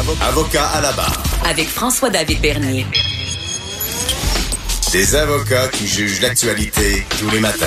Avocat à la barre. Avec François-David Bernier. Des avocats qui jugent l'actualité tous les matins.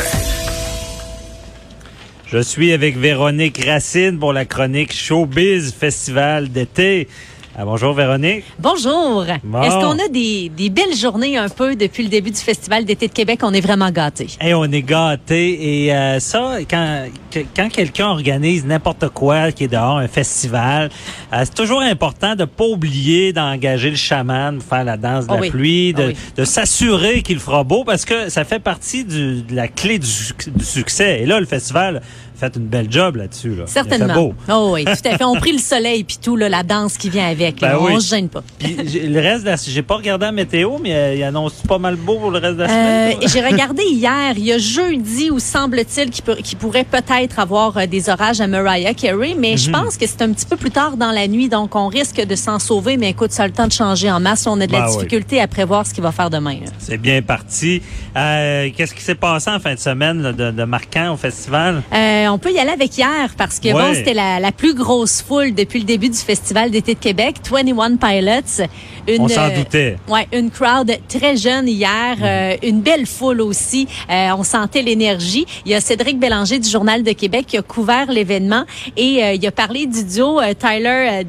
Je suis avec Véronique Racine pour la chronique Showbiz Festival d'été. Ah, bonjour Véronique. Bonjour. Bon. Est-ce qu'on a des, des belles journées un peu depuis le début du Festival d'été de Québec? On est vraiment gâtés. Et on est gâtés. Et euh, ça, quand, que- quand quelqu'un organise n'importe quoi qui est dehors, un festival, euh, c'est toujours important de pas oublier d'engager le chaman pour faire la danse de Oh la oui. pluie, de, Oh oui. de s'assurer qu'il fera beau parce que ça fait partie du- de la clé du, suc- du succès. Et là, le festival fait une belle job là-dessus. Là. Certainement. beau. Oh oui, tout à fait. On prie le soleil puis tout, là, la danse qui vient avec. là. Ben on oui. se gêne pas. Puis le reste, j'ai pas regardé la météo, mais euh, il annonce pas mal beau pour le reste de la Euh, semaine. toi? J'ai regardé hier, il y a jeudi où semble-t-il qu'il peut- pourrait peut-être avoir euh, des orages à Mariah Carey, mais Mhm. je pense que c'est un petit peu plus tard dans la nuit, donc on risque de s'en sauver. Mais écoute, ça a le temps de changer en masse. On a de la Ben oui. difficulté à prévoir ce qu'il va faire demain. là. C'est bien parti. Euh, Qu'est-ce qui s'est passé en fin de semaine là, de, de marquant au festival? Euh, on peut y aller avec hier parce que bon, c'était la, la plus grosse foule depuis le début du Festival d'été de Québec, 21 Pilots. Une, On s'en euh, doutait. Ouais, une crowd très jeune hier, euh, une belle foule aussi. Euh, on sentait l'énergie. Il y a Cédric Bélanger du Journal de Québec qui a couvert l'événement et il a parlé du duo Tyler,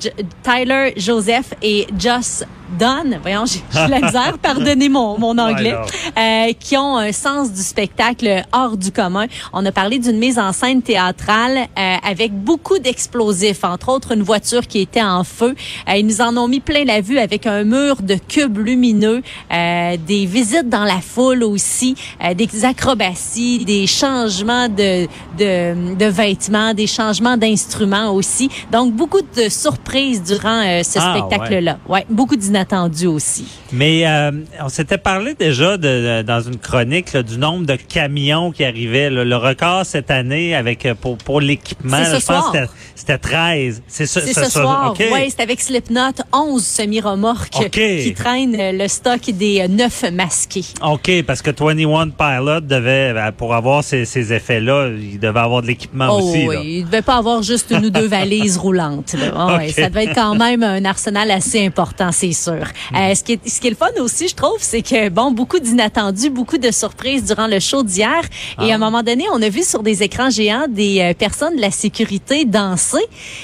Tyler Joseph et Joss Dunn. Voyons, j'ai la misère, pardonnez mon, mon anglais. Euh, qui ont un sens du spectacle hors du commun. On a parlé d'une mise en scène théâtrale euh, avec beaucoup d'explosifs, entre autres une voiture qui était en feu. Euh, ils nous en ont mis plein la vue avec un mur de cubes lumineux, euh, des visites dans la foule aussi, euh, des acrobaties, des changements de, de, de vêtements, des changements d'instruments aussi. Donc, beaucoup de surprises durant euh, ce Ah, spectacle-là. Ouais. beaucoup d'inattendus aussi. Mais euh, on s'était parlé déjà de, de- dans une chronique là, du nombre de camions qui arrivaient. là. Le record cette année avec euh, pour, pour l'équipement, ce je pense soir. que c'était- c'était 13. C'est ce, C'est ce, soir. OK. Oui, c'est avec Slipknot, 11 semi-remorques OK. qui traînent euh, le stock des euh, neuf masqués. OK, parce que 21 Pilot devait, ben, pour avoir ces, ces effets-là, il devait avoir de l'équipement Oh aussi. oui, là. il devait pas avoir juste une ou deux valises roulantes. là. Ah ouais, OK. ça devait être quand même un arsenal assez important, c'est sûr. Hmm. Euh, ce, qui est, ce qui est le fun aussi, je trouve, c'est que, bon, beaucoup d'inattendus, beaucoup de surprises durant le show d'hier. Et Ah. à un moment donné, on a vu sur des écrans géants des euh, personnes de la sécurité danser.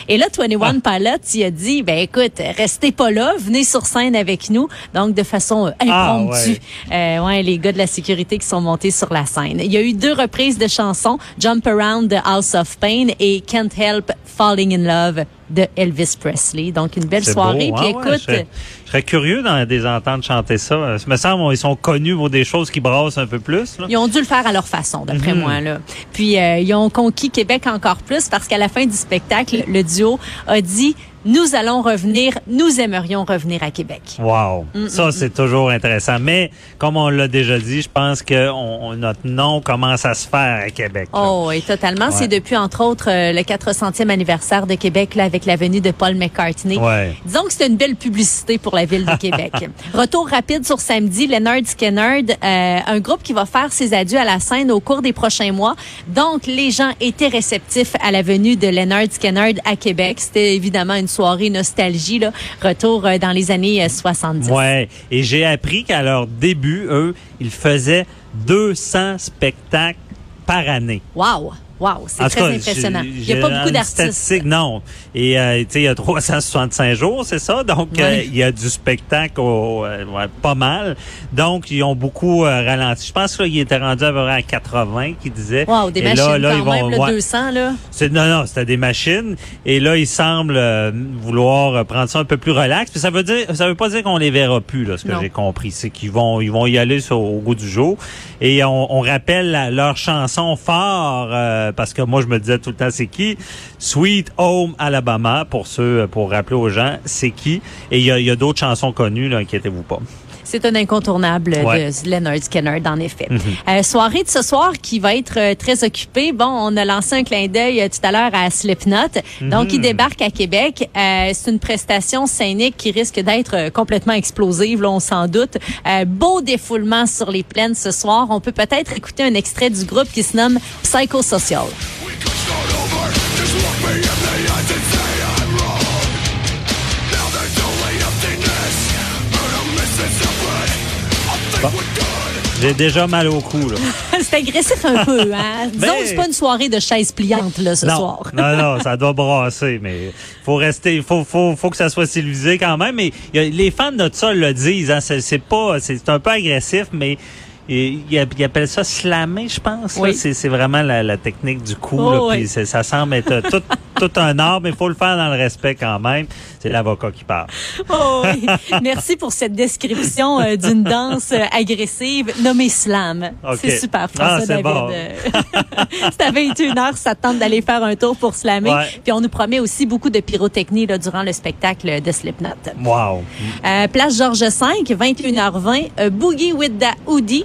Et là, 21 Ah. Pilots, il a dit, ben écoute, restez pas là, venez sur scène avec nous. Donc, de façon euh, Ah, impromptue. Euh, ouais, les gars de la sécurité qui sont montés sur la scène. Il y a eu deux reprises de chansons, Jump Around de House of Pain et Can't Help Falling in Love de Elvis Presley. Donc, une belle soirée. beau, Puis hein, ouais, écoute, je, serais, je serais curieux d'en des entendre chanter ça. Euh, Ça me semble ils sont connus pour des choses qui brassent un peu plus. Là. Ils ont dû le faire à leur façon, d'après Mhm. moi. Là. Puis euh, ils ont conquis Québec encore plus parce qu'à la fin du spectacle, le duo a dit nous allons revenir, nous aimerions revenir à Québec. Wow, Mm, ça c'est toujours intéressant. Mais comme on l'a déjà dit, je pense que on, on- notre nom commence à se faire à Québec. là. Oh, oui, totalement. Ouais. C'est depuis, entre autres, euh, le 400e anniversaire de Québec là, avec la venue de Paul McCartney. Ouais. Disons que c'est une belle publicité pour la ville de Québec. Retour rapide sur samedi, Leonard Skinner, euh, un groupe qui va faire ses adieux à la scène au cours des prochains mois. Donc, les gens étaient réceptifs à la venue de Leonard Skinner à Québec. C'était évidemment une soirée nostalgie, là. Retour euh, dans les années euh, 70. Ouais. Et j'ai appris qu'à leur début, eux, ils faisaient 200 spectacles par année. Wow! Wow! C'est très cas, impressionnant. Il n'y a pas beaucoup d'artistes. non. Et euh, tu sais, il y a 365 jours, c'est ça? Donc, euh, il y a du spectacle au- euh, ouais, pas mal. Donc, ils ont beaucoup euh, ralenti. Je pense qu'ils étaient rendus à peu près à 80, qu'ils disaient. Wow, des Et machines là, là, quand ils vont- même, ouais. 200, là. Non, non, c'était des machines. Et là, ils semblent vouloir prendre ça un peu plus relax. Puis ça veut dire, ça veut pas dire qu'on les verra plus, là, ce que j'ai compris. C'est qu'ils vont, ils vont y aller sur- au goût du jour. Et on, on rappelle la- leur chanson fort, euh, parce que moi, je me disais tout le temps, c'est qui? Sweet Home Alabama, pour ceux, pour rappeler aux gens, c'est qui? Et il y a, y a d'autres chansons connues, là, inquiétez-vous pas. C'est un incontournable Ouais. de Leonard Skinner, en effet. Mhm. Euh, soirée de ce soir qui va être euh, très occupée. Bon, on a lancé un clin d'œil euh, tout à l'heure à Slipknot. Donc, il débarque à Québec. Euh, c'est une prestation scénique qui risque d'être complètement explosive, là, on s'en doute. Euh, beau défoulement sur les plaines ce soir. On peut peut-être écouter un extrait du groupe qui se nomme Psychosocial. J'ai déjà mal au cou, là. c'est agressif un peu, hein? Disons Ben- que c'est pas une soirée de chaises pliantes, là, ce non, soir. non, non, ça doit brasser, mais faut rester, il faut, faut, faut que ça soit civilisé quand même. Mais il y a- les fans de ça le disent, hein, c'est pas, c'est un peu agressif, mais ils ils appellent ça slammer, je pense. Oui. C'est vraiment la, la technique du coup. Oh, là, oui. puis c'est- ça semble être euh, tout, tout un art, mais il faut le faire dans le respect quand même. C'est l'avocat qui parle. Oh, oui. Merci pour cette description euh, d'une danse euh, agressive nommée slam. C'est super, François Ah, c'est David. bon. C'est à 21h, ça te tente d'aller faire un tour pour slammer. Ouais. Puis on nous promet aussi beaucoup de pyrotechnie là, durant le spectacle de Slipknot. Wow. Euh, place Georges V, 21h20, euh, Boogie with the Hoodie.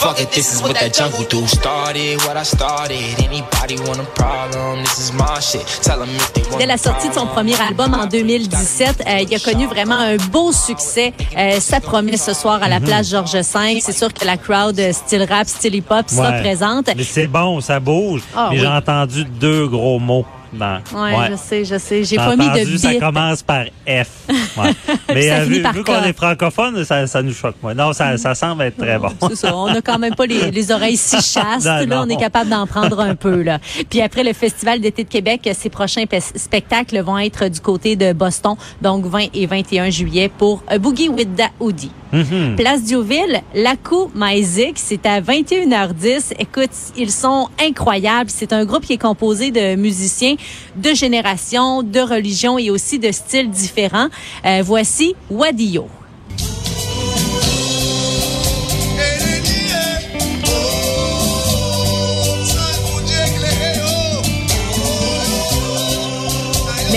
Fuck it, this is what that jungle do. Started what I started. Anybody want a problem? This is my shit. Tell them if they want Dès la sortie de son premier album en 2017, euh, il a connu vraiment un beau succès. Euh, ça promet ce soir à la place Georges V. C'est sûr que la crowd euh, style rap, style hip-hop sera Ouais. présente. Mais c'est bon, ça bouge. Ah, mais oui. j'ai entendu deux gros mots. Dans- Ouais, je sais, je sais. J'ai pas mis de entendu, ça bip. commence par F. Ouais. Mais Ça euh, vu, vu qu'on est francophone, ça, ça nous choque. Moi. Non, ça, ça semble être très bon. C'est ça. On a quand même pas les, les oreilles si chastes. Non, là, non. on est capable d'en prendre un peu. Là. Puis après le Festival d'été de Québec, ses prochains pe- spectacles vont être du côté de Boston, donc 20 et 21 juillet pour A Boogie with the Hoodie. Mhm. Place Diouville, Laco Maizik, c'est à 21h10. Écoute, ils sont incroyables. C'est un groupe qui est composé de musiciens de générations, de religions et aussi de styles différents. Euh, voici Wadio.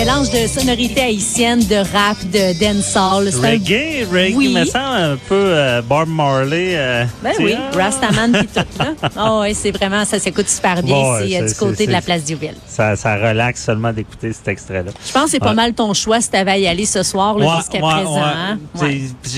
Mélange de sonorités haïtiennes, de rap, de dancehall. C'est un- Reggae, reggae, Oui. me semble un peu euh, Bob Marley. euh, Ben oui, sais, Rastaman pis tout. Là. Oh, ouais, c'est vraiment, ça s'écoute super bien. C'est euh, du côté de la place Diouville. Ça, ça relaxe seulement d'écouter cet extrait-là. Je pense que c'est pas Ouais. mal ton choix si t'avais à y aller ce soir Ouais, jusqu'à ouais, présent. hein?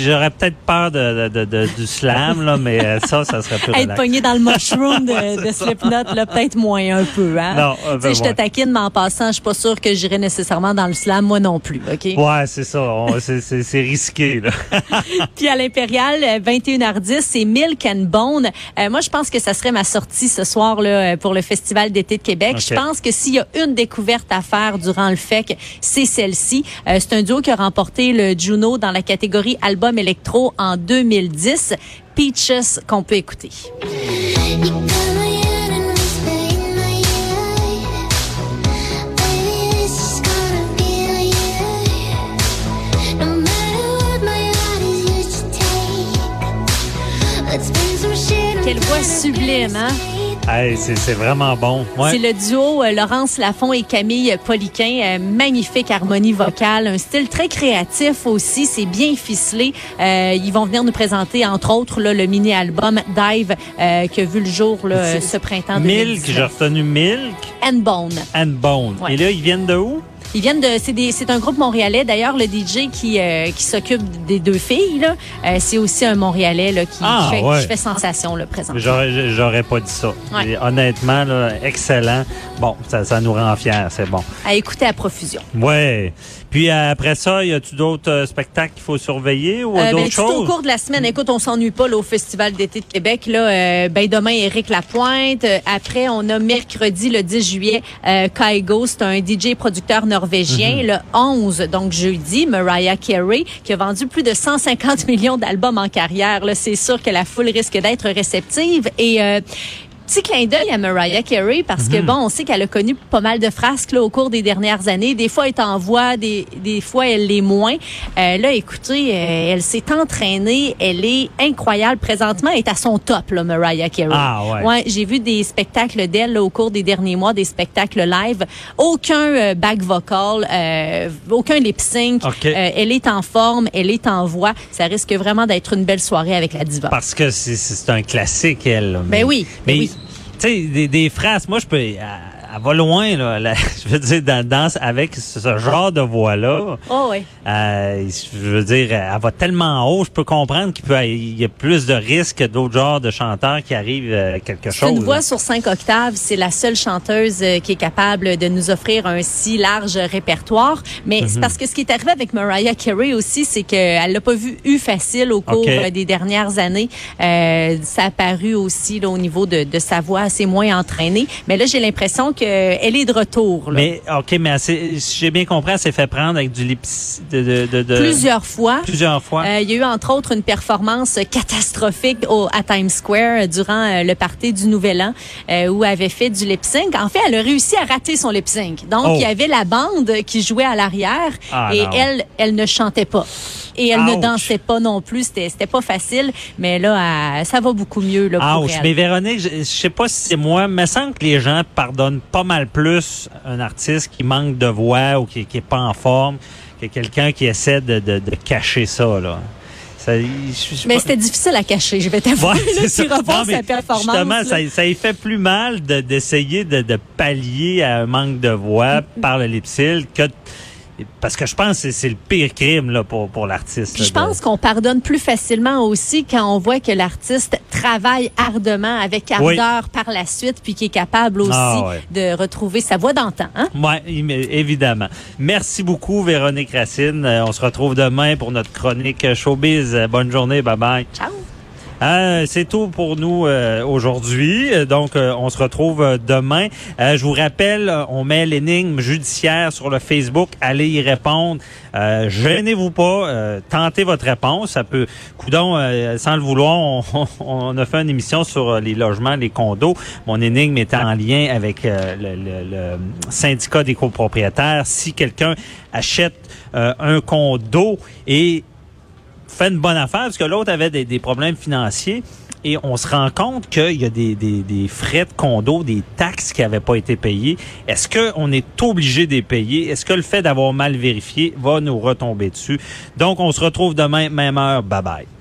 J'aurais peut-être peur de, de- de- de- du slam, là, mais euh, ça, ça serait plus Être relax. pogné dans le mushroom de, Slipknot, peut-être moins un peu. Hein? Non, je te taquine, mais en passant, je suis pas sûre que j'irai nécessairement dans le slam, moi non plus. OK? Ouais, c'est ça. C'est- risqué, là. Puis à l'Impérial, euh, 21h10, c'est Milk and Bone. Euh, moi, je pense que ça serait ma sortie ce soir là euh, pour le Festival d'été de Québec. Je pense que s'il y a une découverte à faire durant le FEC, c'est celle-ci. Euh, c'est un duo qui a remporté le Juno dans la catégorie album électro en 2010. Peaches qu'on peut écouter. Voix sublime, hein? Hey, c'est vraiment bon. Ouais. C'est le duo euh, Laurence Lafont et Camille Poliquin. Euh, magnifique harmonie vocale, un style très créatif aussi. C'est bien ficelé. Euh, ils vont venir nous présenter, entre autres, là, le mini-album Dive qui a vu le jour là, ce printemps Milk, j'ai 2019. retenu Milk And Bone. and Bone. Ouais. Et là, ils viennent de où? Ils viennent de, c'est un groupe montréalais. D'ailleurs, le DJ qui euh, qui s'occupe des deux filles là, euh, c'est aussi un Montréalais là qui, Ah, fait, ouais. qui fait sensation là présent. J'aurais pas dit ça. Ouais. Et honnêtement, là, excellent. Bon, ça, ça nous rend fiers, c'est bon. À écouter à profusion. Ouais. Puis euh, après ça, y a-tu d'autres spectacles qu'il faut surveiller ou Euh, ben, d'autres tout au choses? cours de la semaine, écoute, on s'ennuie pas là, au Festival d'été de Québec. Là, ben demain, Éric Lapointe. Après, on a mercredi, le 10 juillet, Kaigo, c'est un DJ producteur norvégien. Mhm. Le 11, donc jeudi, Mariah Carey, qui a vendu plus de 150 millions d'albums en carrière. C'est sûr que la foule risque d'être réceptive. Et euh, Petit clin d'œil à Mariah Carey parce que Mhm. bon, on sait qu'elle a connu pas mal de frasques là, au cours des dernières années. Des fois, elle est en voix, des, des fois, elle l'est moins. Euh, là, écoutez, euh, elle s'est entraînée, elle est incroyable. Présentement, elle est à son top, là, Mariah Carey. Ah, ouais. j'ai vu des spectacles d'elle au cours des derniers mois, des spectacles live. Aucun euh, back vocal, euh, aucun lip sync. OK. Euh, elle est en forme, elle est en voix. Ça risque vraiment d'être une belle soirée avec la diva. Parce que c'est- c'est un classique, elle. Ben oui, ben Mais, oui. Tu sais, des, des phrases, moi, je peux... Elle, elle va loin, là. La- je veux dire, dans, dans- avec ce genre de voix-là, Oh oui. euh, je veux dire, elle va tellement haut, je peux comprendre qu'il peut, il y a plus de risques que d'autres genres de chanteurs qui arrivent euh, quelque C'est chose. une voix là. sur cinq octaves. C'est la seule chanteuse euh, qui est capable de nous offrir un si large répertoire. Mais Mhm. c'est parce que ce qui est arrivé avec Mariah Carey aussi, c'est qu'elle l'a pas vu eu facile au cours Ok. euh, des dernières années. Euh, ça a paru aussi là, au niveau de, de sa voix assez moins entraînée. Mais là, j'ai l'impression qu'elle est de retour. là. Mais, OK, mais elle si j'ai bien compris, elle s'est fait prendre avec du lips, de, de, de, de- Plusieurs fois. plusieurs fois. Euh, il y a eu entre autres une performance catastrophique au, à Times Square euh, durant euh, le party du Nouvel An euh, où elle avait fait du lip sync. En fait, elle a réussi à rater son lip sync. Donc, Oh. il y avait la bande qui jouait à l'arrière Ah, et non. elle, elle ne chantait pas. Et elle Ouch. ne dansait pas non plus. C'était, c'était pas facile. Mais là, elle- ça va beaucoup mieux là, pour Ouch. elle. Mais Véronique, je, je sais pas si c'est moi, mais me semble que les gens pardonnent pas mal plus un artiste qui manque de voix ou qui, qui est pas en forme que quelqu'un qui essaie de, de, de cacher ça, là. Ça, je- je sais Mais c'était difficile à cacher. Je vais t'avouer, Ouais, sa performance. Justement, là. ça, ça y fait plus mal de- d'essayer de, de pallier à un manque de voix par le lip-sync que parce que je pense que c'est- le pire crime là pour pour l'artiste. Puis je pense qu'on pardonne plus facilement aussi quand on voit que l'artiste travaille ardemment avec Oui. ardeur par la suite, puis qui est capable aussi Ah ouais. de retrouver sa voix d'antan. Hein? Im- évidemment. Merci beaucoup, Véronique Racine. Euh, on se retrouve demain pour notre chronique Showbiz. Bonne journée. Bye bye. Ciao! Euh, c'est tout pour nous euh, aujourd'hui. Donc, euh, on se retrouve euh, demain. Euh, je vous rappelle, euh, on met l'énigme judiciaire sur le Facebook. Allez y répondre. Gênez-vous pas. tentez votre réponse. Ça peut, coudon, sans le vouloir, on, on a fait une émission sur les logements, les condos. Mon énigme était en lien avec le, le- le syndicat des copropriétaires. Si quelqu'un achète un condo et fait une bonne affaire parce que l'autre avait des, problèmes financiers et on se rend compte qu'il y a des, des, des frais de condo, des taxes qui n'avaient pas été payées. Est-ce qu'on est obligé de les payer? Est-ce que le fait d'avoir mal vérifié va nous retomber dessus? Donc, on se retrouve demain, même heure. Bye bye.